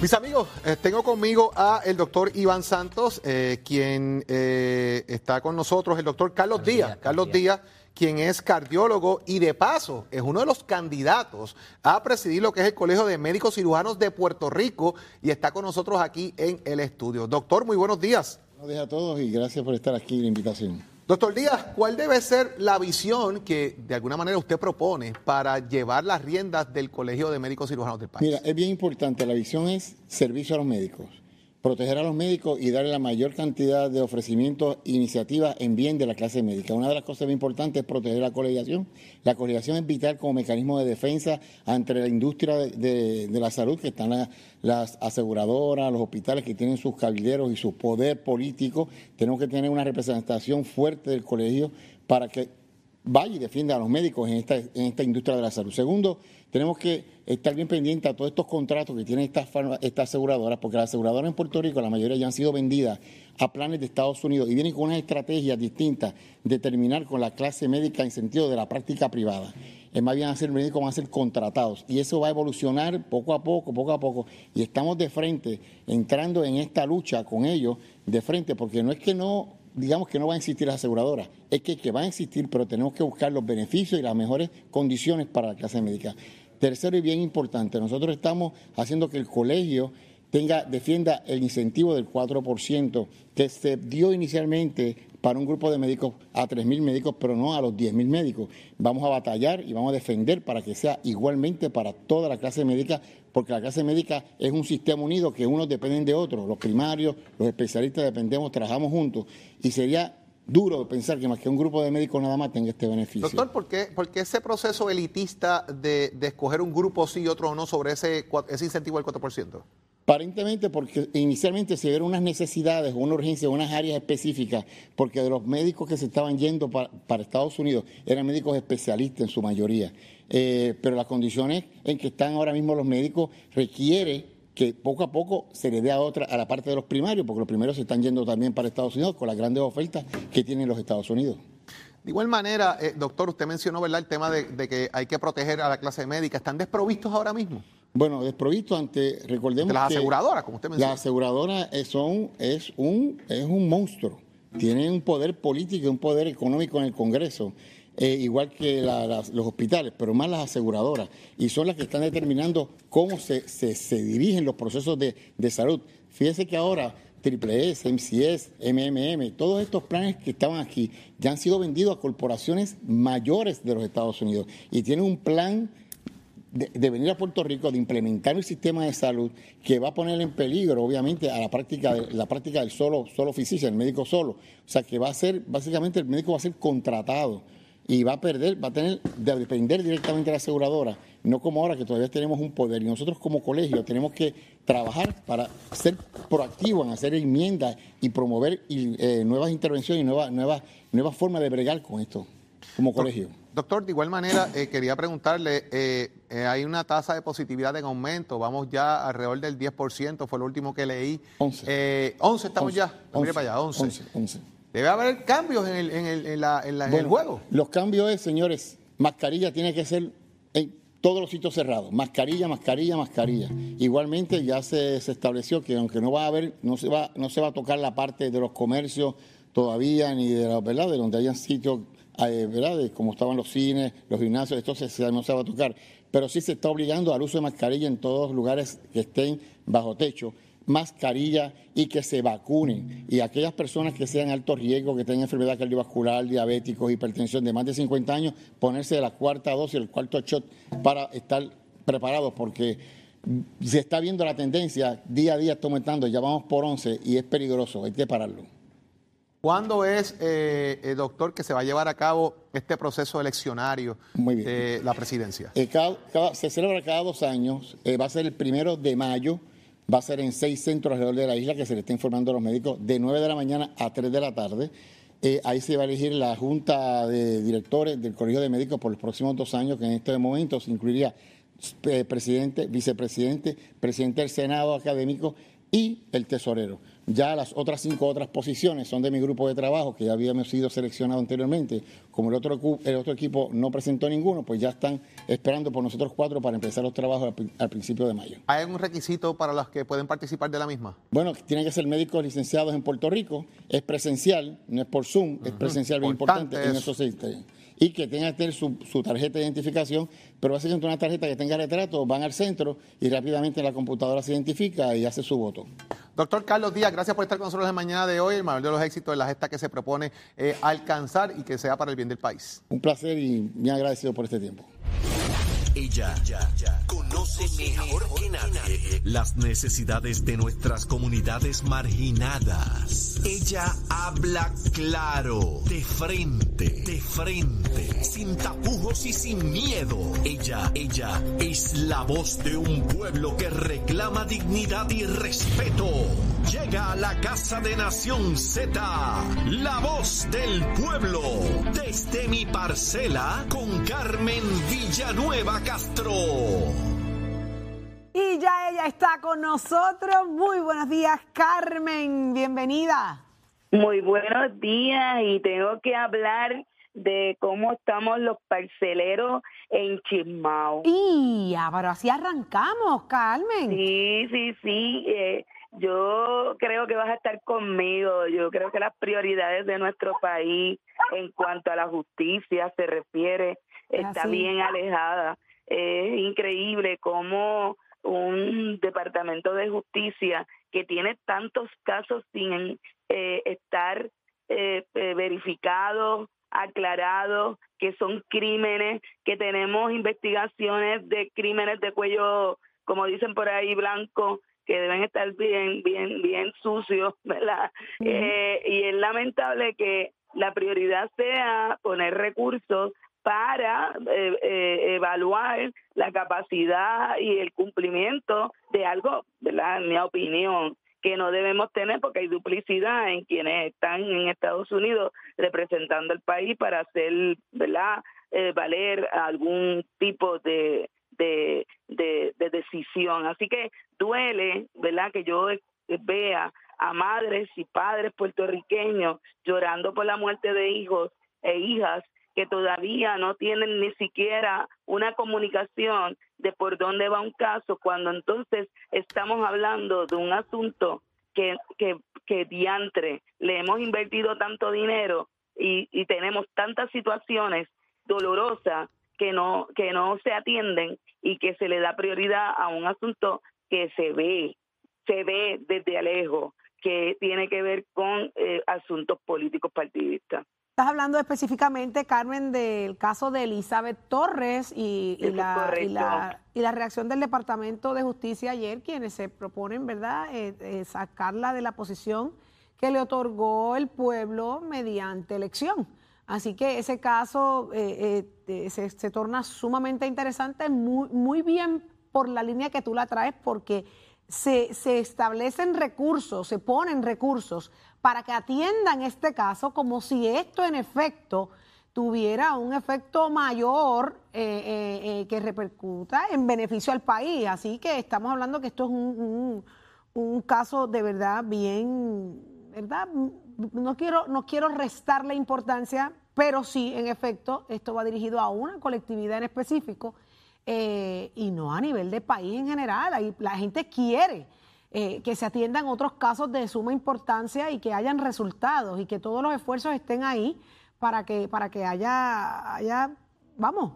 Mis amigos, eh, tengo conmigo a el doctor Iván Santos, eh, quien eh, está con nosotros, el doctor Carlos, Díaz, Carlos Díaz, quien es cardiólogo y de paso es uno de los candidatos a presidir lo que es el Colegio de Médicos Cirujanos de Puerto Rico y está con nosotros aquí en el estudio. Doctor, muy buenos días. Buenos días a todos y gracias por estar aquí la invitación. Doctor Díaz, ¿cuál debe ser la visión que de alguna manera usted propone para llevar las riendas del Colegio de Médicos Cirujanos del país? Mira, es bien importante, la visión es servicio a los médicos, proteger a los médicos y darle la mayor cantidad de ofrecimientos e iniciativas en bien de la clase médica. Una de las cosas bien importantes es proteger la colegiación. La colegiación es vital como mecanismo de defensa ante la industria de, la salud, que están las aseguradoras, los hospitales que tienen sus cabilderos y su poder político. Tenemos que tener una representación fuerte del colegio para que vaya y defienda a los médicos en esta, industria de la salud. Segundo, tenemos que estar bien pendientes a todos estos contratos que tienen estas, aseguradoras, porque las aseguradoras en Puerto Rico, la mayoría ya han sido vendidas a planes de Estados Unidos y vienen con unas estrategias distintas de terminar con la clase médica en sentido de la práctica privada. Es más bien a ser médicos, van a ser contratados. Y eso va a evolucionar poco a poco, poco a poco. Y estamos de frente, entrando en esta lucha con ellos, de frente, porque no es que no digamos que no van a existir las aseguradoras, es que, que van a existir, pero tenemos que buscar los beneficios y las mejores condiciones para la clase médica. Tercero y bien importante, nosotros estamos haciendo que el colegio tenga, defienda el incentivo del 4% que se dio inicialmente para un grupo de médicos a 3.000 médicos, pero no a los 10.000 médicos. Vamos a batallar y vamos a defender para que sea igualmente para toda la clase médica, porque la clase médica es un sistema unido que unos dependen de otros, los primarios, los especialistas dependemos, trabajamos juntos, y sería duro pensar que más que un grupo de médicos nada más tenga este beneficio. Doctor, ¿por qué, ese proceso elitista de, escoger un grupo sí y otro no sobre ese, ese incentivo del 4%? Aparentemente porque inicialmente se vieron unas necesidades, una urgencia, unas áreas específicas, porque de los médicos que se estaban yendo para, Estados Unidos eran médicos especialistas en su mayoría. Eh, pero las condiciones en que están ahora mismo los médicos requiere que poco a poco se le dé a otra a la parte de los primarios, porque los primarios se están yendo también para Estados Unidos con las grandes ofertas que tienen los Estados Unidos. De igual manera, eh, doctor, usted mencionó ¿verdad? el tema de que hay que proteger a la clase médica. ¿Están desprovistos ahora mismo? Bueno, desprovisto ante, recordemos las aseguradoras, como usted. Las aseguradoras son, es, un, es un monstruo. Tienen un poder político y un poder económico en el Congreso, eh, igual que los hospitales, pero más las aseguradoras. Y son las que están determinando cómo se, se, dirigen los procesos de, de salud. Fíjese que ahora Triple S, MCS, MMM, todos estos planes que estaban aquí ya han sido vendidos a corporaciones mayores de los Estados Unidos y tienen un plan de, venir a Puerto Rico, de implementar un sistema de salud que va a poner en peligro, obviamente, a la práctica, de, la práctica del solo, solo physician, el médico solo. O sea, que va a ser, básicamente, el médico va a ser contratado y va a perder, va a tener de depender directamente de la aseguradora, no como ahora que todavía tenemos un poder. Y nosotros como colegio tenemos que trabajar para ser proactivos en hacer enmiendas y promover eh, nuevas intervenciones y nuevas, nuevas, nuevas formas de bregar con esto como colegio. Doctor, de igual manera, eh, quería preguntarle, eh, eh, hay una tasa de positividad en aumento, vamos ya alrededor del 10%, fue lo último que leí. 11. 11 estamos ya, 11, para allá, 11. 11, Debe haber cambios en el, en el, en la, en el juego. Los cambios es, señores, mascarilla tiene que ser en todos los sitios cerrados, mascarilla, mascarilla, mascarilla. Igualmente ya se, se estableció que aunque no va a haber, no se va, no se va a tocar la parte de los comercios todavía, ni de la verdad, de donde hayan sitios eh, ¿verdad? como estaban los cines, los gimnasios, esto se, no se va a tocar, pero sí se está obligando al uso de mascarilla en todos los lugares que estén bajo techo, mascarilla y que se vacunen. Y aquellas personas que sean alto riesgo, que tengan enfermedad cardiovascular, diabéticos, hipertensión de más de 50 años, ponerse de la cuarta dosis, el cuarto shot para estar preparados, porque se está viendo la tendencia, día a día está aumentando, ya vamos por 11 y es peligroso, hay que pararlo. ¿Cuándo es, eh, eh, doctor, que se va a llevar a cabo este proceso eleccionario de la presidencia? Eh, se celebra cada dos años, va a ser el primero de mayo, va a ser en seis centros alrededor de la isla que se le está informando a los médicos, de 9 de la mañana a 3 de la tarde. ahí se va a elegir la junta de directores del Colegio de Médicos por los próximos dos años, que en este momento se incluiría presidente, vicepresidente, presidente del Senado académico y el tesorero. Ya las otras cinco otras posiciones son de mi grupo de trabajo, que ya habíamos sido seleccionados anteriormente. Como el otro, el otro equipo no presentó ninguno, pues ya están esperando por nosotros cuatro para empezar los trabajos al, principio de mayo. ¿Hay algún requisito para los que pueden participar de la misma? Bueno, tienen que ser médicos licenciados en Puerto Rico. Es presencial, no es por Zoom, es presencial bien importante, en esos seis y que tenga que tener su, tarjeta de identificación, pero básicamente una tarjeta que tenga retrato, van al centro y rápidamente la computadora se identifica y hace su voto. Doctor Carlos Díaz, gracias por estar con nosotros en mañana de hoy, el mayor de los éxitos de la gesta que se propone eh, alcanzar y que sea para el bien del país. Un placer y bien agradecido por este tiempo. Ella conoce mejor que nadie las necesidades de nuestras comunidades marginadas. Ella habla claro, de frente, de frente, sin tapujos y sin miedo. Ella, ella es la voz de un pueblo que reclama dignidad y respeto. Llega a la Casa de Nación Z, la voz del pueblo, desde mi parcela con Carmen Villanueva Castro. Y ya ella está con nosotros. Muy buenos días, Carmen. Bienvenida. Muy buenos días y tengo que hablar de cómo estamos los parceleros en Chismao. Y pero así arrancamos, Carmen. Sí, sí, sí. Eh, yo creo que vas a estar conmigo. Yo creo que las prioridades de nuestro país en cuanto a la justicia se refiere está bien alejada. Es increíble cómo un departamento de justicia que tiene tantos casos sin eh, estar eh, eh, verificados, aclarados, que son crímenes, que tenemos investigaciones de crímenes de cuello, como dicen por ahí, blanco, que deben estar bien, bien, bien sucios, ¿verdad? eh, y es lamentable que la prioridad sea poner recursos para eh, eh, evaluar la capacidad y el cumplimiento de algo, ¿verdad? En mi opinión, que no debemos tener porque hay duplicidad en quienes están en Estados Unidos representando el país para hacer, ¿verdad? Eh, valer algún tipo de, de, de, decisión. Así que duele, ¿verdad? Que yo vea a madres y padres puertorriqueños llorando por la muerte de hijos e hijas que todavía no tienen ni siquiera una comunicación de por dónde va un caso, cuando entonces estamos hablando de un asunto que, que, que diantre, le hemos invertido tanto dinero y, tenemos tantas situaciones dolorosas que no, que no se atienden y que se le da prioridad a un asunto que se ve, se ve desde alejo, que tiene que ver con eh, asuntos políticos partidistas. Estás hablando específicamente, Carmen, del caso de Elizabeth Torres y, la, y, la, reacción del Departamento de Justicia ayer, quienes se proponen, ¿verdad?, eh, eh, sacarla de la posición que le otorgó el pueblo mediante elección. Así que ese caso eh, se, se, torna sumamente interesante, muy, muy bien por la línea que tú la traes, porque se, se establecen recursos, se ponen recursos para que atiendan este caso como si esto en efecto tuviera un efecto mayor eh, eh, eh, que repercuta en beneficio al país. Así que estamos hablando que esto es un, un, caso de verdad bien, ¿verdad? No quiero, no quiero restarle importancia, pero sí, en efecto, esto va dirigido a una colectividad en específico y no a nivel de país en general. la gente quiere eh, que se atiendan otros casos de suma importancia y que hayan resultados y que todos los esfuerzos estén ahí para que, para que haya, haya, vamos,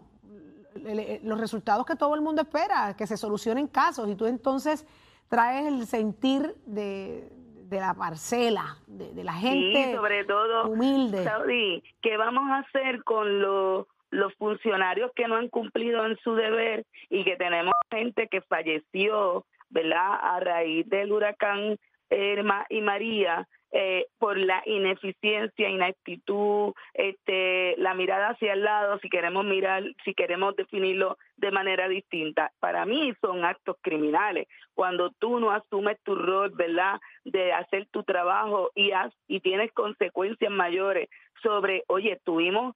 los resultados que todo el mundo espera, que se solucionen casos y tú entonces traes el sentir de, la parcela, de, la gente sobre todo, humilde. Saudi, ¿qué vamos a hacer con los los funcionarios que no han cumplido en su deber y que tenemos gente que falleció ¿verdad? A raíz del huracán Irma y María, eh, por la ineficiencia, inactitud, este, la mirada hacia el lado, si queremos mirar, si queremos definirlo de manera distinta. Para mí son actos criminales. Cuando tú no asumes tu rol, ¿verdad?, de hacer tu trabajo y, y tienes consecuencias mayores sobre, oye, tuvimos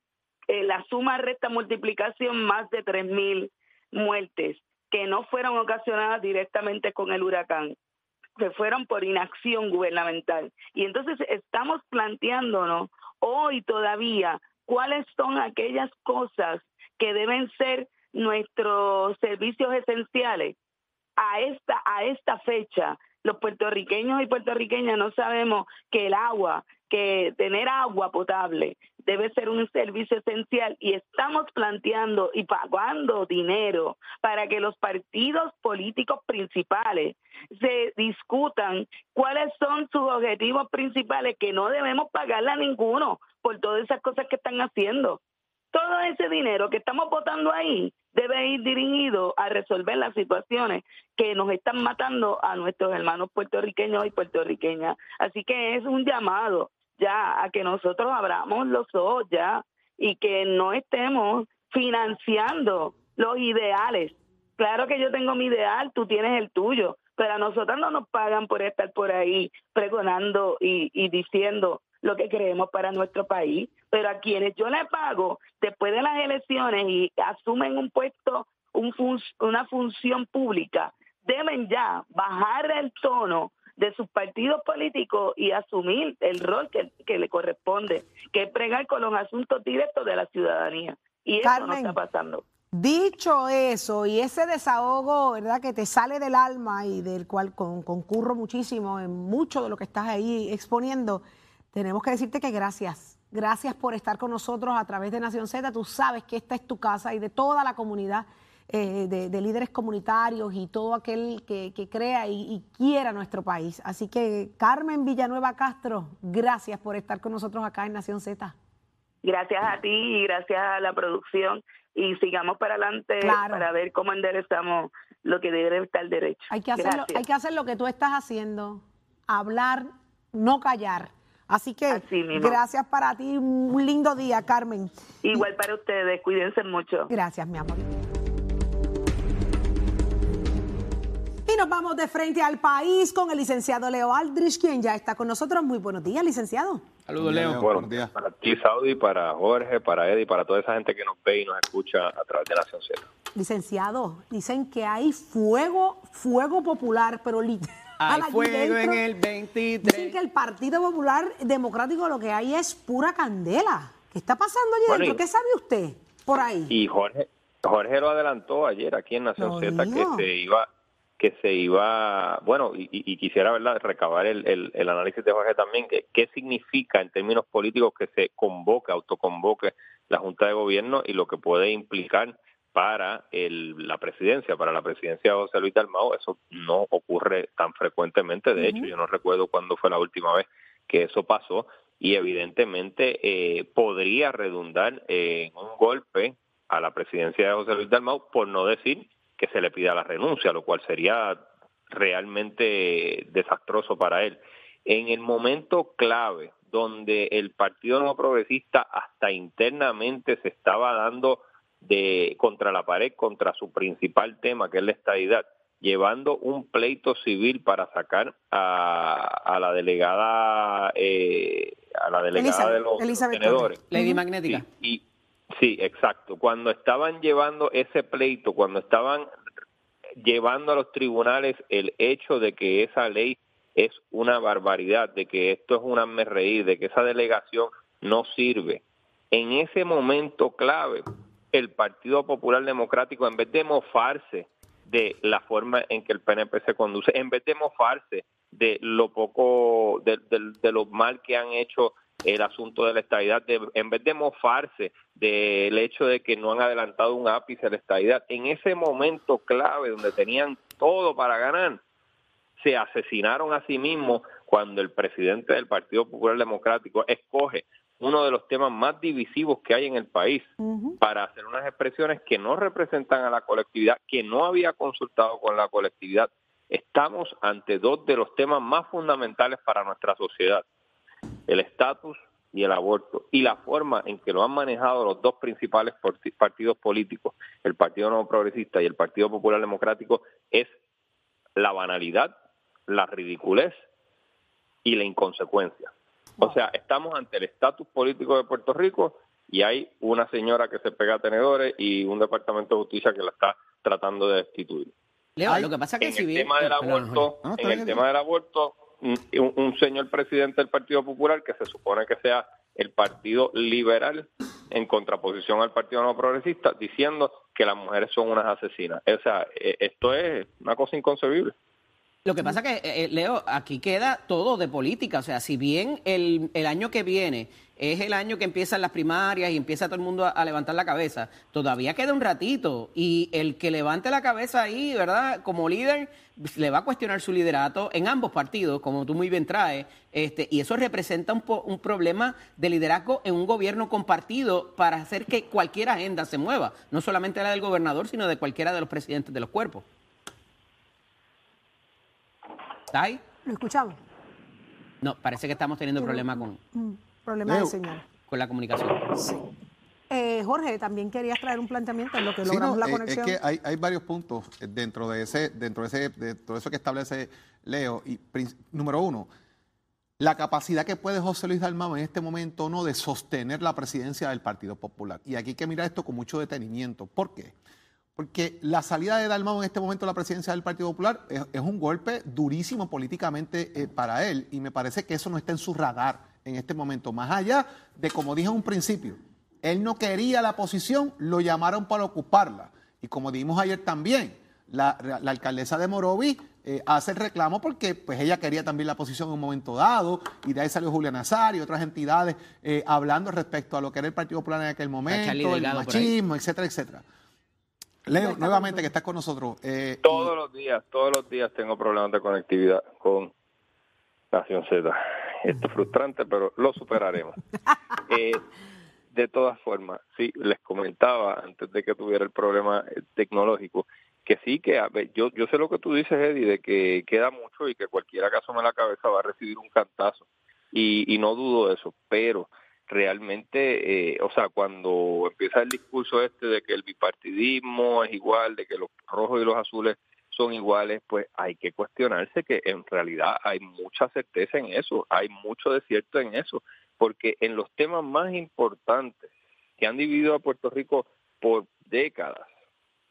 eh, la suma, resta, multiplicación, más de tres mil muertes que no fueron ocasionadas directamente con el huracán. se fueron por inacción gubernamental. Y entonces estamos planteándonos hoy todavía cuáles son aquellas cosas que deben ser nuestros servicios esenciales a esta a esta fecha los puertorriqueños y puertorriqueñas no sabemos que el agua, que tener agua potable debe ser un servicio esencial y estamos planteando y pagando dinero para que los partidos políticos principales se discutan cuáles son sus objetivos principales que no debemos pagarle a ninguno por todas esas cosas que están haciendo todo ese dinero que estamos votando ahí debe ir dirigido a resolver las situaciones que nos están matando a nuestros hermanos puertorriqueños y puertorriqueñas. Así que es un llamado ya a que nosotros abramos los ojos ya y que no estemos financiando los ideales. Claro que yo tengo mi ideal, tú tienes el tuyo, pero a nosotros no nos pagan por estar por ahí pregonando y, diciendo lo que creemos para nuestro país, pero a quienes yo le pago después de las elecciones y asumen un puesto, un una función pública, deben ya bajar el tono de sus partidos políticos y asumir el rol que, que le corresponde, que es pregar con los asuntos directos de la ciudadanía. Y eso no está pasando. Dicho eso, y ese desahogo, ¿verdad?, que te sale del alma y del cual concurro muchísimo en mucho de lo que estás ahí exponiendo, tenemos que decirte que gracias. Gracias por estar con nosotros a través de Nación Z. Tú sabes que esta es tu casa y de toda la comunidad eh, de, líderes comunitarios y todo aquel que, crea y, quiera nuestro país. Así que Carmen Villanueva Castro, gracias por estar con nosotros acá en Nación Z. Gracias a ti y gracias a la producción y sigamos para adelante para ver cómo enderezamos lo que debe estar derecho. Hay que, hacerlo, hay que hacer lo que tú estás haciendo, hablar, no callar Así que gracias para ti, un lindo día, Carmen. Igual para ustedes, cuídense mucho. Gracias, mi amor. Nos vamos de frente al país con el licenciado Leo Aldrich, quien ya está con nosotros. Muy buenos días, licenciado. Saludos, Leo. Buenos días. Para ti, Saudi, para Jorge, para Eddie, para toda esa gente que nos ve y nos escucha a través de Nación Z. Licenciado, dicen que hay fuego, fuego popular, pero literal hay fuego en el 23. Dicen que el Partido Popular Democrático lo que hay es pura candela. ¿Qué está pasando allí dentro? ¿Qué sabe usted por ahí? Y Jorge, Jorge lo adelantó ayer aquí en Nación Z que se iba que se iba, bueno, y, quisiera verdad recabar el, el, análisis de Jorge también, que qué significa en términos políticos que se convoque, autoconvoque la Junta de Gobierno y lo que puede implicar para la presidencia, para la presidencia de José Luis Dalmao, eso no ocurre tan frecuentemente. De hecho, yo no recuerdo cuándo fue la última vez que eso pasó. Y evidentemente eh, podría redundar en un golpe a la presidencia de José Luis Dalmau, por no decir que se le pida la renuncia, lo cual sería realmente desastroso para él. En el momento clave donde el Partido No Progresista hasta internamente se estaba dando de contra la pared, contra su principal tema, que es la estadidad, llevando un pleito civil para sacar a, la delegada eh, a la delegada de los tenedores. Lady Magnética. y, sí, exacto. Cuando estaban llevando ese pleito, cuando estaban llevando a los tribunales el hecho de que esa ley es una barbaridad, de que esto es me reír, de que esa delegación no sirve. En ese momento clave, el Partido Popular Democrático, en vez de mofarse de la forma en que el PNP se conduce, en vez de mofarse de lo poco, de, lo mal que han hecho el asunto de la estadidad, en vez de mofarse del hecho de que no han adelantado un ápice a la estadidad, en ese momento clave donde tenían todo para ganar, se asesinaron a sí mismos cuando el presidente del Partido Popular Democrático escoge uno de los temas más divisivos que hay en el país para hacer unas expresiones que no representan a la colectividad, que no había consultado con la colectividad. Estamos ante dos de los temas más fundamentales para nuestra sociedad, el estatus y el aborto, y la forma en que lo han manejado los dos principales partidos políticos, el Partido Nuevo Progresista y el Partido Popular Democrático, es la banalidad, la ridiculez y la inconsecuencia. O sea, estamos ante el estatus político de Puerto Rico y hay una señora que se pega a tenedores y un departamento de justicia que la está tratando de destituir. Leo, lo que pasa es que en si el bien... tema del aborto, No, en el bien. tema del aborto, un, un señor presidente del Partido Popular que se supone que sea el Partido Liberal en contraposición al Partido No Progresista, diciendo que las mujeres son unas asesinas. O sea, eh, esto es una cosa inconcebible. Lo que pasa que, eh, eh, Leo, aquí queda todo de política. O sea, si bien el, el año que viene es el año que empiezan las primarias y empieza todo el mundo a, a levantar la cabeza, todavía queda un ratito. Y el que levante la cabeza ahí, ¿verdad? Como líder, le va a cuestionar su liderato en ambos partidos, como tú muy bien traes. Este, y eso representa un, po- un problema de liderazgo en un gobierno compartido para hacer que cualquier agenda se mueva. No solamente la del gobernador, sino de cualquiera de los presidentes de los cuerpos. ¿Está ahí? ¿Lo escuchamos? No, parece que estamos teniendo problemas con, Problema Leo. de señal. con la comunicación. Sí. Eh, Jorge, también querías traer un planteamiento en lo que Sí, logramos no, la eh, conexión. Es que hay, hay varios puntos dentro de ese, dentro de ese, de todo eso que establece Leo. Y número uno, la capacidad que puede José Luis Dalmau en este momento no de sostener la presidencia del Partido Popular. Y aquí hay que mirar esto con mucho detenimiento. ¿Por qué? Porque la salida de Dalmau en este momento de la presidencia del Partido Popular es, es un golpe durísimo políticamente eh, para él y me parece que eso no está en su radar en este momento. Más allá de, como dije en un principio, él no quería la posición, lo llamaron para ocuparla. Y como dijimos ayer también, la, la alcaldesa de Morovi eh, hace el reclamo porque pues ella quería también la posición en un momento dado y de ahí salió Julián Nazario y otras entidades eh, hablando respecto a lo que era el Partido Popular en aquel momento, el machismo, etcétera, etcétera. Leo, nuevamente que estás con nosotros. eh, Todos los días, todos los días tengo problemas de conectividad con Nación Z. Esto es frustrante, pero lo superaremos. Eh, de todas formas, sí, les comentaba antes de que tuviera el problema eh, tecnológico, que sí, que a ver, yo, yo sé lo que tú dices, Eddie, de que queda mucho y que cualquiera que asome la cabeza va a recibir un cantazo. Y, y no dudo de eso, pero realmente, eh, o sea, cuando empieza el discurso este de que el bipartidismo es igual, de que los rojos y los azules son iguales, pues hay que cuestionarse que en realidad hay mucha certeza en eso, hay mucho desierto en eso, porque en los temas más importantes que han dividido a Puerto Rico por décadas,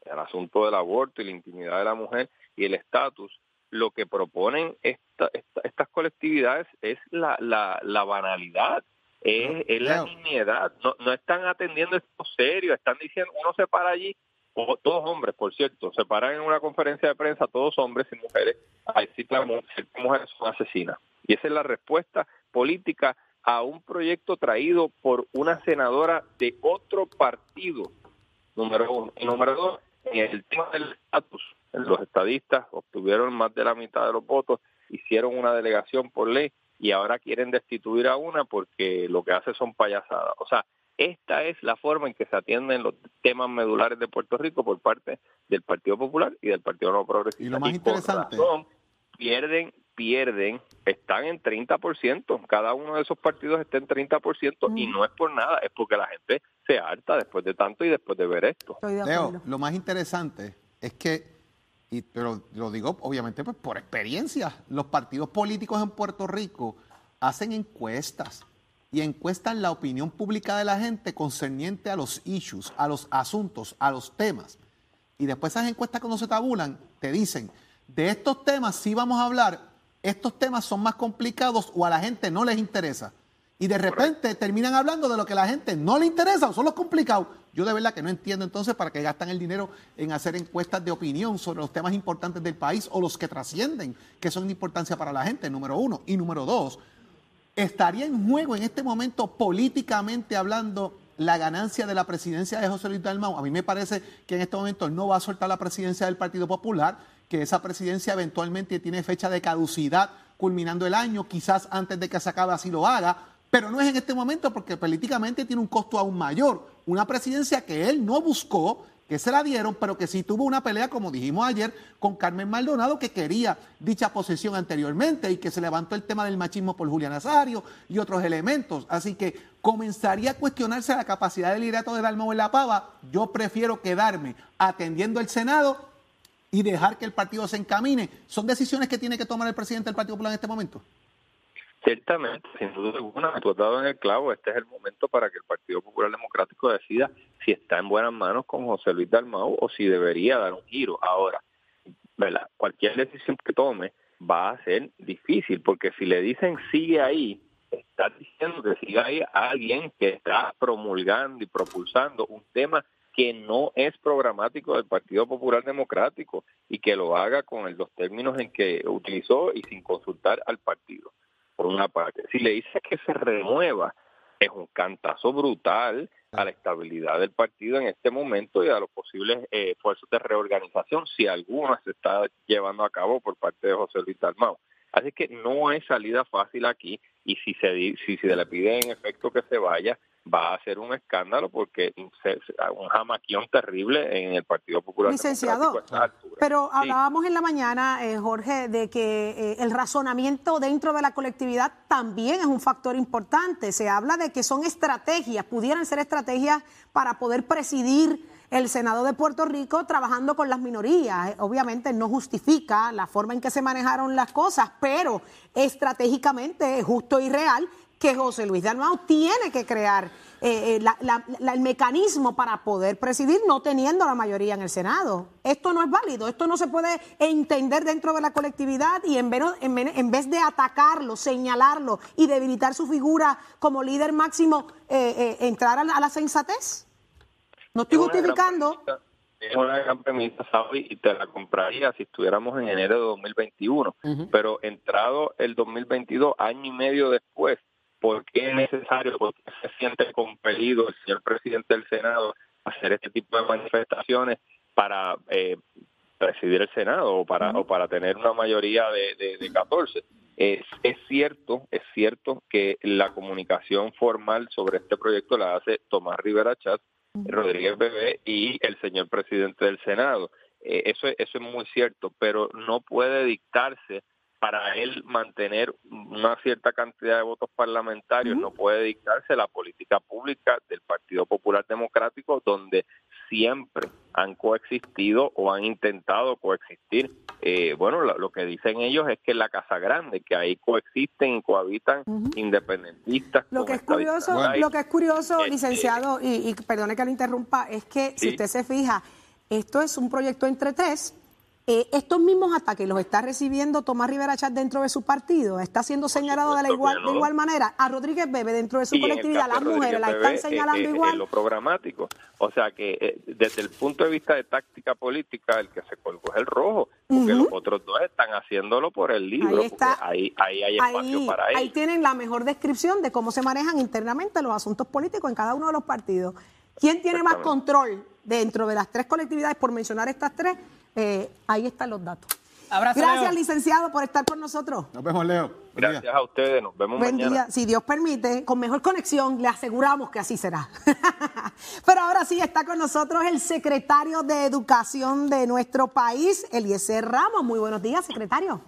el asunto del aborto y la intimidad de la mujer y el estatus, lo que proponen esta, esta- estas colectividades es la, la, la banalidad, es, es la nimiedad, no, no están atendiendo esto serio, están diciendo, uno se para allí, o- todos hombres, por cierto, se paran en una conferencia de prensa, todos hombres y mujeres, a decir que las mujeres son asesinas. Y esa es la respuesta política a un proyecto traído por una senadora de otro partido, número uno. Y número dos, en el tema del estatus, los estadistas obtuvieron más de la mitad de los votos, hicieron una delegación por ley y ahora quieren destituir a una porque lo que hace son payasadas. O sea, esta es la forma en que se atienden los temas medulares de Puerto Rico por parte del Partido Popular y del Partido No Progresista. Y lo más interesante- razón, pierden, pierden, están en 30%, cada uno de esos partidos está en 30% y no es por nada, es porque la gente se harta después de tanto y después de ver esto. Estoy de Leo, lo más interesante es que, y, pero lo digo obviamente pues, por experiencia, los partidos políticos en Puerto Rico hacen encuestas y encuestan la opinión pública de la gente concerniente a los issues, a los asuntos, a los temas. Y después esas encuestas cuando se tabulan, te dicen, de estos temas sí vamos a hablar, estos temas son más complicados o a la gente no les interesa. Y de repente terminan hablando de lo que a la gente no le interesa o son los complicados. Yo de verdad que no entiendo entonces para qué gastan el dinero en hacer encuestas de opinión sobre los temas importantes del país o los que trascienden, que son de importancia para la gente, número uno. Y número dos, estaría en juego en este momento políticamente hablando la ganancia de la presidencia de José Luis Dalmau. A mí me parece que en este momento no va a soltar la presidencia del Partido Popular, que esa presidencia eventualmente tiene fecha de caducidad culminando el año, quizás antes de que se acabe así lo haga, pero no es en este momento porque políticamente tiene un costo aún mayor. Una presidencia que él no buscó, que se la dieron, pero que sí tuvo una pelea, como dijimos ayer, con Carmen Maldonado, que quería dicha posesión anteriormente y que se levantó el tema del machismo por Julián Nazario y otros elementos. Así que comenzaría a cuestionarse la capacidad del liderato de Dalmau en la pava. Yo prefiero quedarme atendiendo el Senado y dejar que el partido se encamine. ¿Son decisiones que tiene que tomar el presidente del Partido Popular en este momento? Ciertamente, sin duda alguna, tú has dado en el clavo, este es el momento para que el Partido Popular Democrático decida si está en buenas manos con José Luis Dalmau o si debería dar un giro. Ahora, ¿verdad? Cualquier decisión que tome va a ser difícil, porque si le dicen sigue ahí, está diciendo que sigue ahí alguien que está promulgando y propulsando un tema que no es programático del Partido Popular Democrático y que lo haga con los términos en que utilizó y sin consultar al partido, por una parte. Si le dice que se remueva, es un cantazo brutal a la estabilidad del partido en este momento y a los posibles eh, esfuerzos de reorganización, si alguna se está llevando a cabo por parte de José Luis Dalmau. Así que no hay salida fácil aquí y si se, si se le pide en efecto que se vaya, va a ser un escándalo porque se, un jamaquión terrible en el Partido Popular. Licenciado, pero hablábamos en la mañana, eh, Jorge, de que eh, el razonamiento dentro de la colectividad también es un factor importante. Se habla de que son estrategias, pudieran ser estrategias para poder presidir el Senado de Puerto Rico trabajando con las minorías. Obviamente no justifica la forma en que se manejaron las cosas, pero estratégicamente es justo y real que José Luis Dalmau tiene que crear eh, eh, el mecanismo para poder presidir no teniendo la mayoría en el Senado. Esto no es válido, esto no se puede entender dentro de la colectividad y en vez, en, vez de atacarlo, señalarlo y debilitar su figura como líder máximo, eh, entrar a la, sensatez. No estoy justificando. Es una gran premisa, Sabi, y te la compraría si estuviéramos en enero de 2021. Pero entrado el 2022, año y medio después, ¿Por qué es necesario, por qué se siente compelido el señor presidente del Senado a hacer este tipo de manifestaciones para eh, presidir el Senado o para, o para tener una mayoría de, de, 14? Es, es, cierto, es cierto que la comunicación formal sobre este proyecto la hace Tomás Rivera Chat, Rodríguez Bebé y el señor presidente del Senado. Eh, eso, eso es muy cierto, pero no puede dictarse para él mantener una cierta cantidad de votos parlamentarios, no puede dictarse la política pública del Partido Popular Democrático, donde siempre han coexistido o han intentado coexistir. Eh, bueno, lo, que dicen ellos es que la Casa Grande, que ahí coexisten y cohabitan independentistas. Lo que, es curioso, lo que es curioso, licenciado, y, y, perdone que lo interrumpa, es que si usted se fija, esto es un proyecto entre tres eh, estos mismos ataques los está recibiendo Tomás Rivera Chat dentro de su partido, está siendo señalado de, la igual, de igual manera. A Rodríguez Bebe dentro de su colectividad, las mujeres la están señalando eh, igual. En lo programático. O sea que eh, desde el punto de vista de táctica política, el que se colgó es el rojo, porque los otros dos están haciéndolo por el libro. Ahí, está, ahí, ahí hay espacio para ellos. Ahí tienen la mejor descripción de cómo se manejan internamente los asuntos políticos en cada uno de los partidos. ¿Quién tiene más control dentro de las tres colectividades, por mencionar estas tres? Eh, ahí están los datos. Gracias, licenciado, por estar con nosotros. Nos vemos, Leo. Gracias a ustedes, nos vemos Buen mañana. Día. Si Dios permite, con mejor conexión, le aseguramos que así será. Pero ahora sí está con nosotros el secretario de Educación de nuestro país, Eliezer Ramos. Muy buenos días, secretario.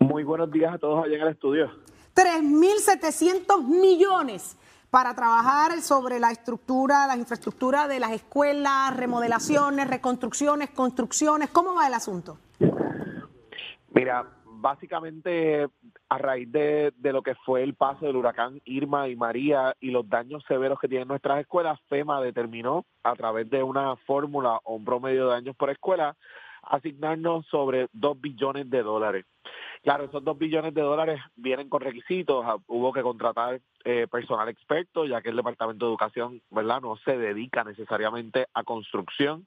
Muy buenos días a todos allá en el estudio. 3.700 millones para trabajar sobre la estructura, la infraestructura de las escuelas, remodelaciones, reconstrucciones, construcciones. ¿Cómo va el asunto? Mira, básicamente a raíz de, lo que fue el paso del huracán Irma y María y los daños severos que tienen nuestras escuelas, FEMA determinó a través de una fórmula o un promedio de daños por escuela asignarnos sobre 2 billones de dólares. Claro, esos 2 billones de dólares vienen con requisitos, ah, hubo que contratar eh, personal experto, ya que el Departamento de Educación, ¿verdad?, no se dedica necesariamente a construcción,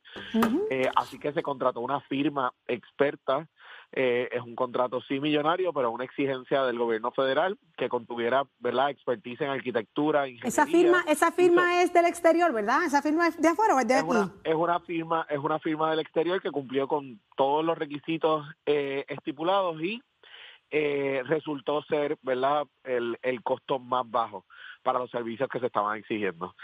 eh, así que se contrató una firma experta, eh, es un contrato sí millonario, pero una exigencia del gobierno federal que contuviera, ¿verdad?, expertise en arquitectura, ingeniería. Esa firma, esa firma es del exterior, ¿verdad? Esa firma es de afuera o es de aquí. es una firma, es una firma del exterior que cumplió con todos los requisitos estipulados y eh, resultó ser verdad el, el costo más bajo para los servicios que se estaban exigiendo.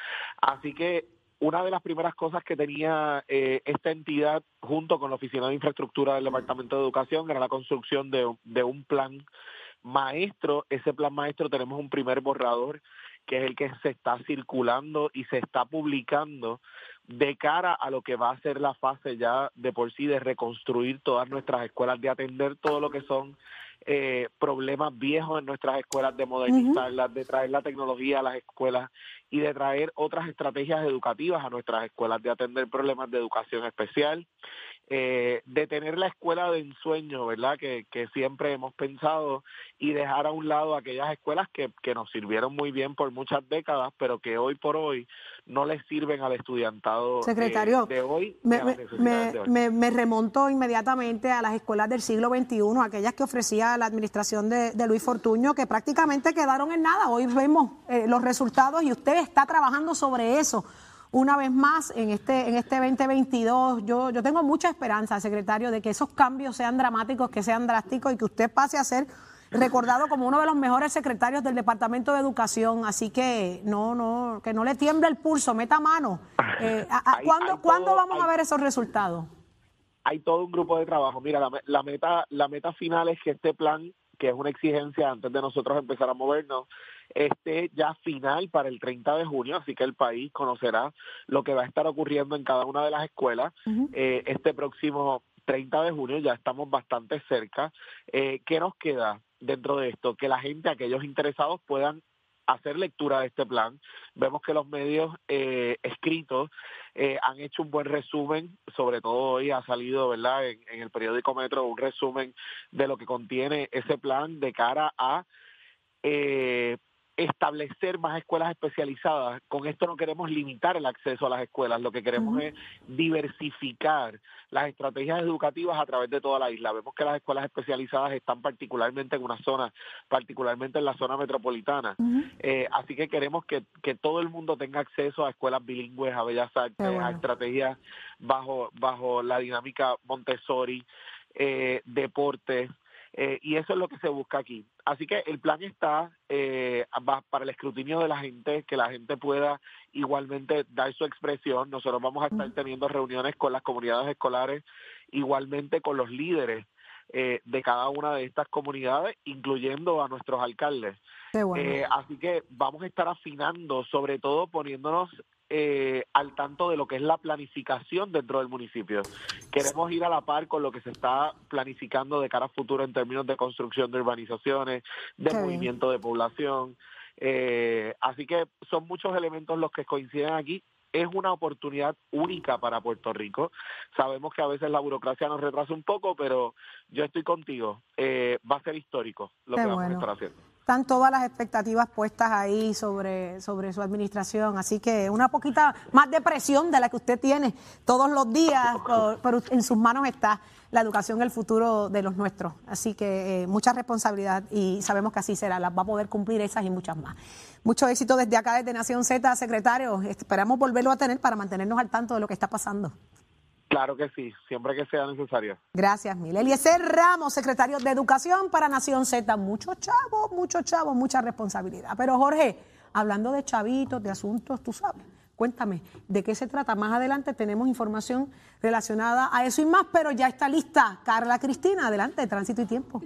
Así que una de las primeras cosas que tenía eh, esta entidad junto con la Oficina de Infraestructura del Departamento de Educación era la construcción de, de un plan maestro. Ese plan maestro tenemos un primer borrador que es el que se está circulando y se está publicando de cara a lo que va a ser la fase ya de por sí de reconstruir todas nuestras escuelas, de atender todo lo que son eh, problemas viejos en nuestras escuelas, de modernizarlas, de traer la tecnología a las escuelas y de traer otras estrategias educativas a nuestras escuelas, de atender problemas de educación especial, eh, detener la escuela de ensueño, ¿verdad? Que, que, siempre hemos pensado y dejar a un lado aquellas escuelas que, que nos sirvieron muy bien por muchas décadas, pero que hoy por hoy no les sirven al estudiantado Secretario, de, hoy. Me, me, me, remonto inmediatamente a las escuelas del siglo XXI, aquellas que ofrecía la administración de, de Luis Fortuño, que prácticamente quedaron en nada. Hoy vemos eh, los resultados y usted está trabajando sobre eso una vez más en este, en este 2022. Yo, yo tengo mucha esperanza, secretario, de que esos cambios sean dramáticos, que sean drásticos y que usted pase a ser recordado como uno de los mejores secretarios del Departamento de Educación. Así que no, no, que no le tiemble el pulso, meta mano. Eh, ¿Cuándo, vamos a ver esos resultados? Hay todo un grupo de trabajo. Mira, la, la, meta, la meta final es que este plan, que es una exigencia antes de nosotros empezar a movernos, esté ya final para el 30 de junio, así que el país conocerá lo que va a estar ocurriendo en cada una de las escuelas eh, este próximo 30 de junio, ya estamos bastante cerca. Eh, ¿Qué nos queda dentro de esto? Que la gente, aquellos interesados, puedan hacer lectura de este plan. Vemos que los medios eh, escritos eh, han hecho un buen resumen, sobre todo hoy ha salido, ¿verdad?, en, en, el periódico Metro un resumen de lo que contiene ese plan de cara a eh, establecer más escuelas especializadas. Con esto no queremos limitar el acceso a las escuelas, lo que queremos es diversificar las estrategias educativas a través de toda la isla. Vemos que las escuelas especializadas están particularmente en una zona, particularmente en la zona metropolitana. eh, así que queremos que, que todo el mundo tenga acceso a escuelas bilingües, a bellas artes, a estrategias bajo, bajo la dinámica Montessori, eh, deportes. Eh, y eso es lo que se busca aquí. Así que el plan está eh, para el escrutinio de la gente, que la gente pueda igualmente dar su expresión. Nosotros vamos a estar teniendo reuniones con las comunidades escolares, igualmente con los líderes eh, de cada una de estas comunidades, incluyendo a nuestros alcaldes. Eh, así que vamos a estar afinando, sobre todo poniéndonos eh, al tanto de lo que es la planificación dentro del municipio. Queremos ir a la par con lo que se está planificando de cara a futuro en términos de construcción de urbanizaciones, de movimiento de población. Eh, así que son muchos elementos los que coinciden aquí. Es una oportunidad única para Puerto Rico. Sabemos que a veces la burocracia nos retrasa un poco, pero yo estoy contigo. Eh, va a ser histórico lo que vamos a estar haciendo están todas las expectativas puestas ahí sobre, sobre su administración. Así que una poquita más de presión de la que usted tiene todos los días, pero en sus manos está la educación, el futuro de los nuestros. Así que eh, mucha responsabilidad y sabemos que así será. Las va a poder cumplir esas y muchas más. Mucho éxito desde acá, desde Nación Z, secretario. Esperamos volverlo a tener para mantenernos al tanto de lo que está pasando. Claro que sí, siempre que sea necesario. Gracias, Mil. Eliezer Ramos, secretario de Educación para Nación Z. Muchos chavos, muchos chavos, mucha responsabilidad. Pero Jorge, hablando de chavitos, de asuntos, tú sabes, cuéntame, ¿de qué se trata? Más adelante tenemos información relacionada a eso y más, pero ya está lista Carla Cristina. Adelante, tránsito y tiempo.